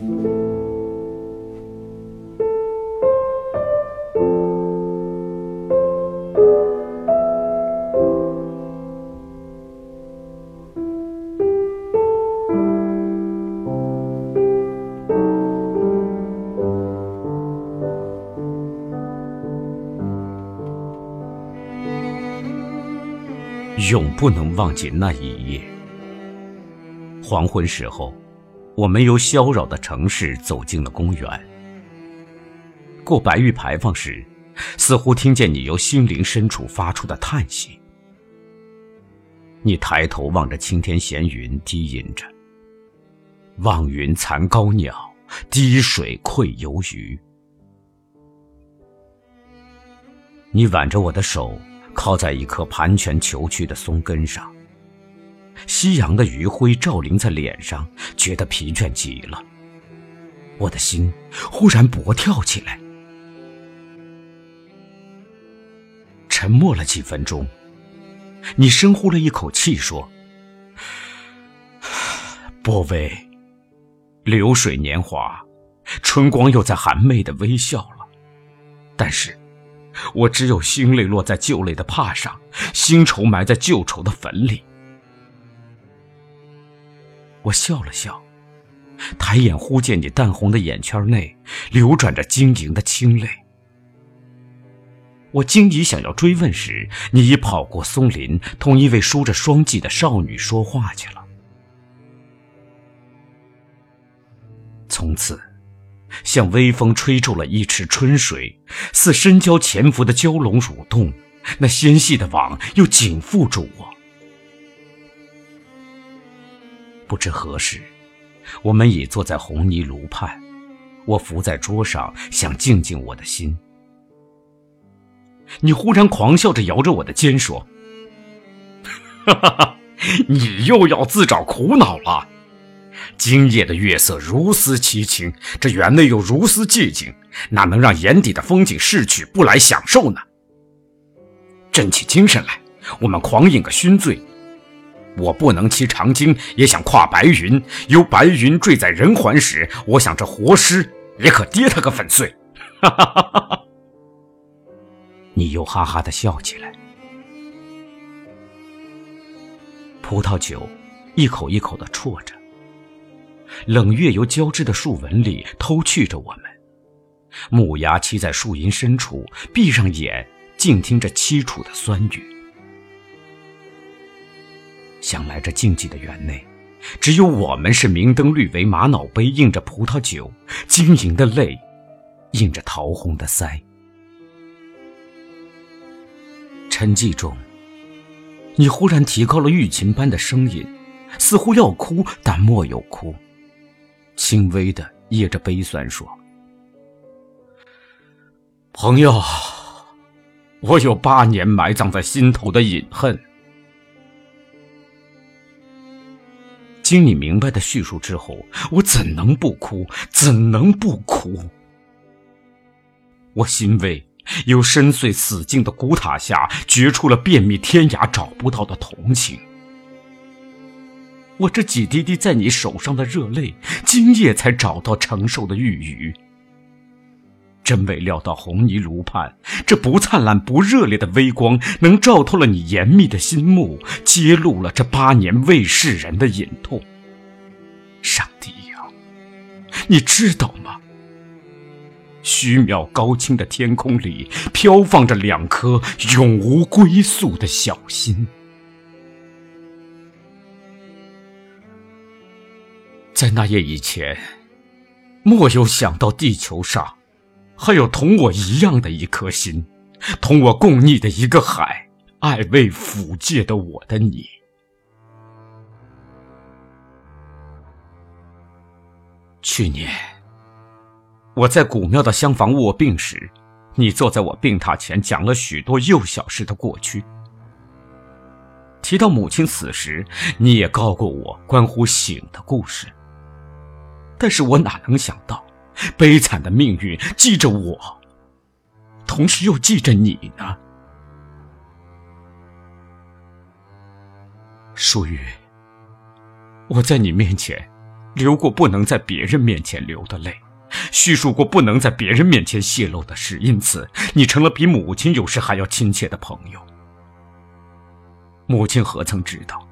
永不能忘记那一夜。黄昏时候，我们由萧扰的城市走进了公园。过白玉牌坊时，似乎听见你由心灵深处发出的叹息。你抬头望着青天闲云，低吟着：“望云残高鸟，滴水愧游鱼。”你挽着我的手。靠在一棵盘旋虬曲的松根上，夕阳的余晖照临在脸上，觉得疲倦极了。我的心忽然搏跳起来。沉默了几分钟，你深呼了一口气，说：“波薇，流水年华，春光又在含媚的微笑了，但是。”我只有心泪落在旧泪的帕上，新愁埋在旧愁的坟里。我笑了笑，抬眼忽见你淡红的眼圈内流转着晶莹的清泪。我惊疑想要追问时，你已跑过松林，同一位梳着双髻的少女说话去了。从此。像微风吹皱了一池春水，似深礁潜伏的蛟龙蠕动，那纤细的网又紧缚住我。不知何时，我们已坐在红泥炉畔，我伏在桌上，想静静我的心。你忽然狂笑着摇着我的肩说：“哈哈哈，你又要自找苦恼了。”今夜的月色如丝凄清，这园内又如斯寂静，哪能让眼底的风景逝去不来享受呢？振起精神来，我们狂饮个熏醉。我不能骑长鲸，也想跨白云。有白云坠在人寰时，我想这活尸也可跌他个粉碎。你又哈哈的笑起来。葡萄酒一口一口的啜着。冷月由交织的树纹里偷去着我们，木牙栖在树荫深处，闭上眼，静听着凄楚的酸雨。想来这静寂的园内，只有我们是明灯绿围玛瑙杯，映着葡萄酒，晶莹的泪，映着桃红的腮。沉寂中，你忽然提高了玉琴般的声音，似乎要哭，但莫有哭。轻微的噎着悲酸说：“朋友，我有八年埋葬在心头的隐恨。”经你明白的叙述之后，我怎能不哭？怎能不哭？我欣慰，由深邃死境的古塔下掘出了遍觅天涯找不到的同情。我这几滴滴在你手上的热泪，今夜才找到承受的玉宇。真未料到红泥炉畔，这不灿烂不热烈的微光，能照透了你严密的心目，揭露了这八年未世人的隐痛。上帝呀，你知道吗？虚渺高清的天空里，飘放着两颗永无归宿的小心。在那夜以前，莫有想到地球上还有同我一样的一颗心，同我共逆的一个海，爱未抚界的我的你。去年，我在古庙的厢房卧病时，你坐在我病榻前，讲了许多幼小时的过去。提到母亲死时，你也告过我关乎醒的故事。但是我哪能想到，悲惨的命运记着我，同时又记着你呢？淑玉，我在你面前流过不能在别人面前流的泪，叙述过不能在别人面前泄露的事，因此你成了比母亲有时还要亲切的朋友。母亲何曾知道，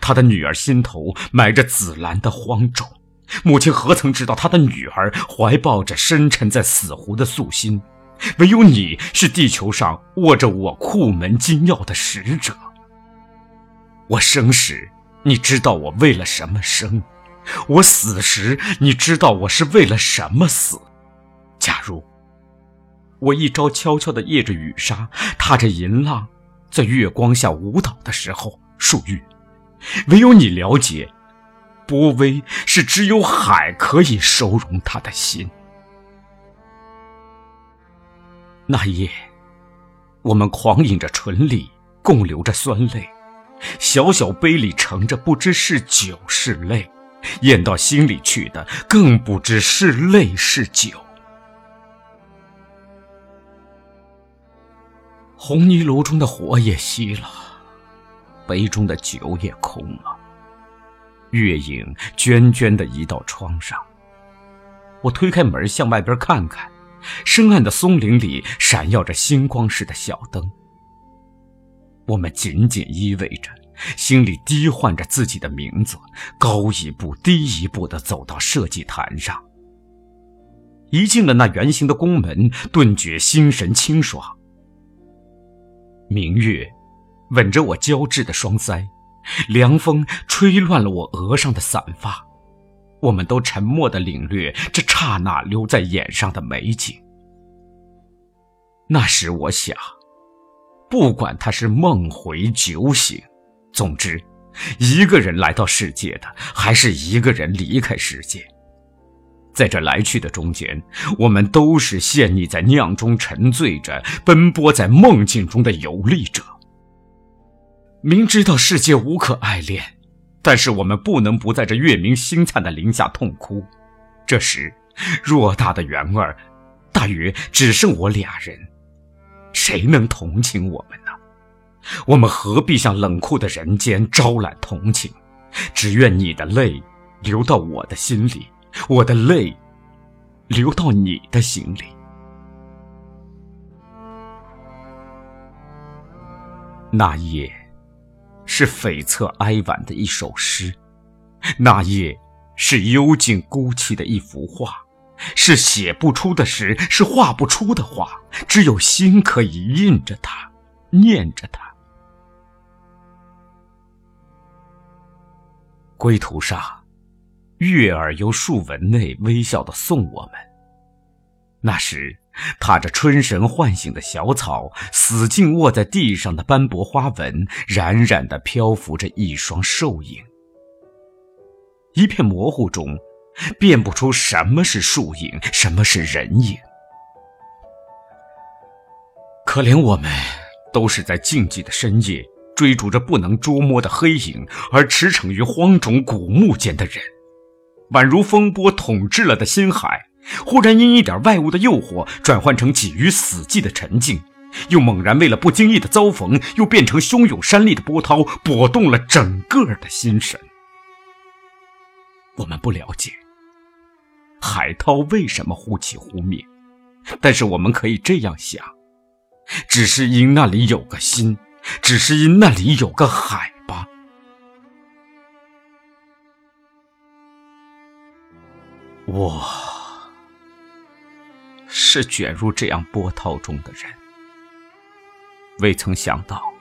她的女儿心头埋着紫兰的荒冢？母亲何曾知道，她的女儿怀抱着深沉在死湖的素心？唯有你是地球上握着我库门金钥的使者。我生时，你知道我为了什么生；我死时，你知道我是为了什么死。假如我一朝悄悄地夜着雨纱，踏着银浪，在月光下舞蹈的时候，树玉，唯有你了解，波微是只有海可以收容他的心。那夜，我们狂饮着醇里，共流着酸泪。小小杯里盛着不知是酒是泪，咽到心里去的更不知是泪是酒。红泥炉中的火也熄了，杯中的酒也空了。月影涓涓地移到窗上，我推开门向外边看看，深暗的松林里闪耀着星光似的小灯。我们紧紧依偎着，心里低唤着自己的名字，高一步低一步地走到设计坛上。一进了那圆形的宫门，顿觉心神清爽。明月吻着我娇稚的双腮，凉风吹乱了我额上的散发。我们都沉默地领略这刹那留在眼上的美景。那时我想。不管他是梦回酒醒，总之，一个人来到世界的，还是一个人离开世界。在这来去的中间，我们都是陷溺在酿中沉醉着，奔波在梦境中的游历者。明知道世界无可爱恋，但是我们不能不在这月明星灿的林下痛哭。这时，偌大的园儿，大约只剩我俩人。谁能同情我们呢？我们何必向冷酷的人间招揽同情？只愿你的泪流到我的心里，我的泪流到你的心里。那夜是悱恻哀婉的一首诗，那夜是幽静孤寂的一幅画。是写不出的诗，是画不出的画，只有心可以印着它，念着它。归途上，月儿由树纹内微笑的送我们。那时，踏着春神唤醒的小草，死劲卧在地上的斑驳花纹，冉冉的漂浮着一双瘦影。一片模糊中。辨不出什么是树影，什么是人影。可怜我们，都是在静寂的深夜，追逐着不能捉摸的黑影，而驰骋于荒冢古墓间的人，宛如风波统治了的心海，忽然因一点外物的诱惑，转换成几于死寂的沉静，又猛然为了不经意的遭逢，又变成汹涌山立的波涛，拨动了整个的心神。我们不了解。海涛为什么忽起忽灭？但是我们可以这样想：只是因那里有个心，只是因那里有个海吧。我是卷入这样波涛中的人，未曾想到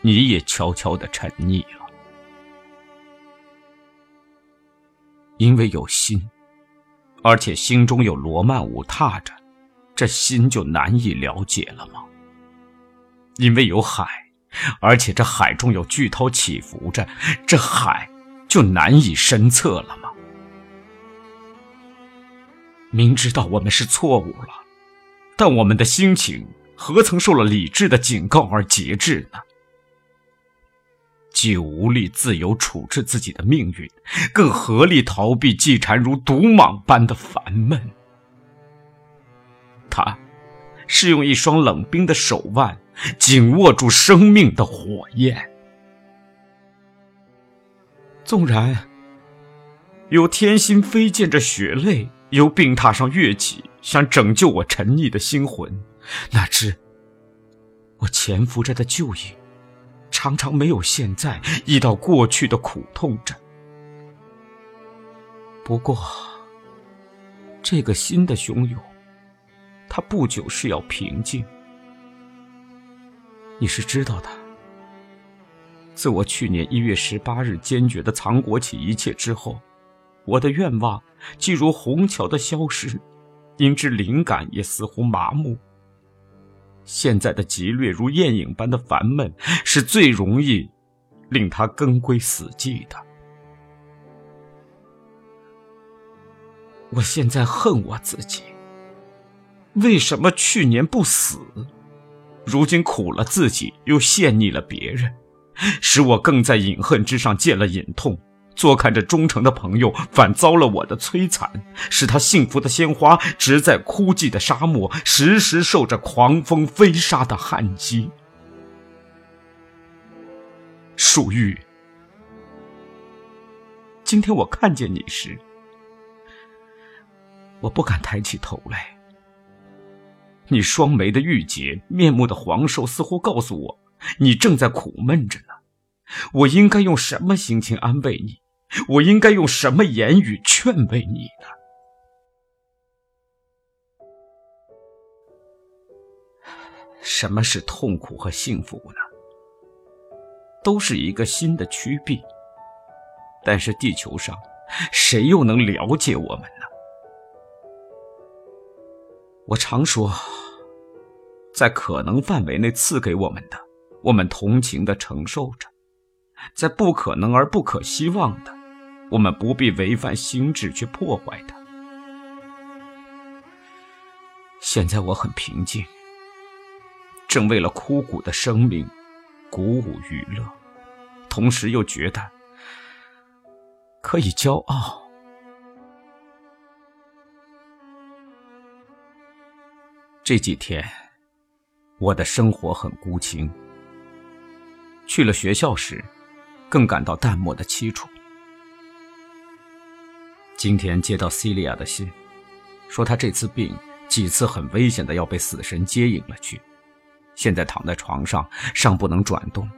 你也悄悄的沉溺了，因为有心。而且心中有罗曼舞踏着，这心就难以了解了吗？因为有海，而且这海中有巨涛起伏着，这海就难以深测了吗？明知道我们是错误了，但我们的心情何曾受了理智的警告而节制呢？既无力自由处置自己的命运，更合力逃避季蝉如毒蟒般的烦闷。他，是用一双冷冰的手腕紧握住生命的火焰。纵然有天心飞溅着血泪，由病榻上跃起，想拯救我沉溺的心魂。哪知我潜伏着的旧影，常常没有现在，遇到过去的苦痛着。不过，这个新的汹涌，它不久是要平静。你是知道的。自我去年一月十八日坚决的藏国起一切之后。我的愿望，既如虹桥的消失，因之灵感也似乎麻木。现在的急掠如艳影般的烦闷，是最容易令他根归死寂的。我现在恨我自己，为什么去年不死？如今苦了自己，又陷溺了别人，使我更在隐恨之上见了隐痛。坐看着忠诚的朋友反遭了我的摧残，使他幸福的鲜花植在枯寂的沙漠，时时受着狂风飞沙的旱击。树玉，今天我看见你时，我不敢抬起头来。你双眉的郁结，面目的黄瘦，似乎告诉我，你正在苦闷着呢。我应该用什么心情安慰你？我应该用什么言语劝慰你呢？什么是痛苦和幸福呢？都是一个新的区别。但是地球上，谁又能了解我们呢？我常说，在可能范围内赐给我们的，我们同情的承受着；在不可能而不可希望的，我们不必违反心智去破坏它。现在我很平静，正为了枯骨的生命鼓舞娱乐，同时又觉得可以骄傲。这几天，我的生活很孤清。去了学校时，更感到淡漠的凄楚。今天接到西利亚的信，说他这次病几次很危险的要被死神接引了去，现在躺在床上尚不能转动，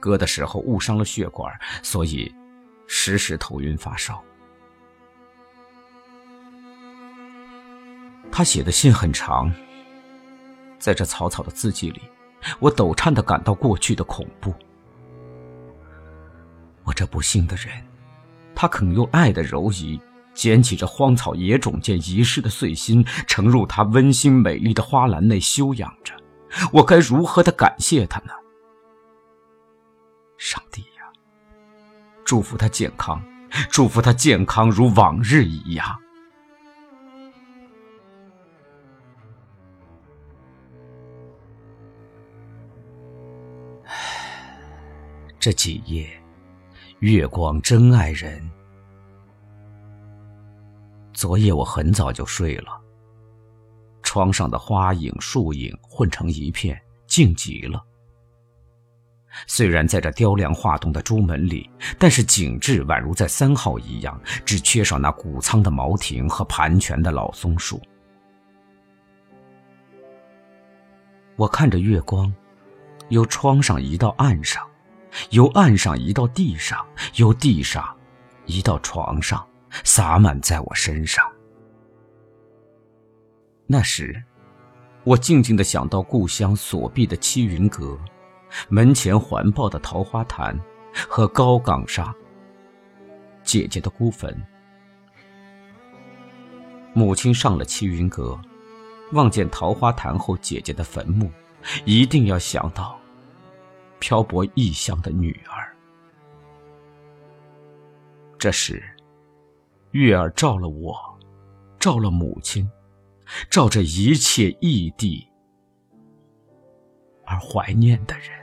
割的时候误伤了血管，所以时时头晕发烧。他写的信很长，在这草草的字迹里，我抖颤的感到过去的恐怖。我这不幸的人。他肯用爱的柔仪捡起这荒草野种间遗失的碎心，盛入他温馨美丽的花篮内休养着。我该如何的感谢他呢？上帝呀，祝福他健康，祝福他健康如往日一样。这几夜。月光真爱人。昨夜我很早就睡了。窗上的花影、树影混成一片，静极了。虽然在这雕梁画栋的朱门里，但是景致宛如在三号一样，只缺少那谷仓的茅亭和盘旋的老松树。我看着月光，由窗上移到岸上。由岸上移到地上，由地上移到床上，洒满在我身上。那时，我静静的想到故乡锁闭的七云阁，门前环抱的桃花潭，和高岗上姐姐的孤坟。母亲上了七云阁，望见桃花潭后姐姐的坟墓，一定要想到。漂泊异乡的女儿。这时，月儿照了我，照了母亲，照着一切异地而怀念的人。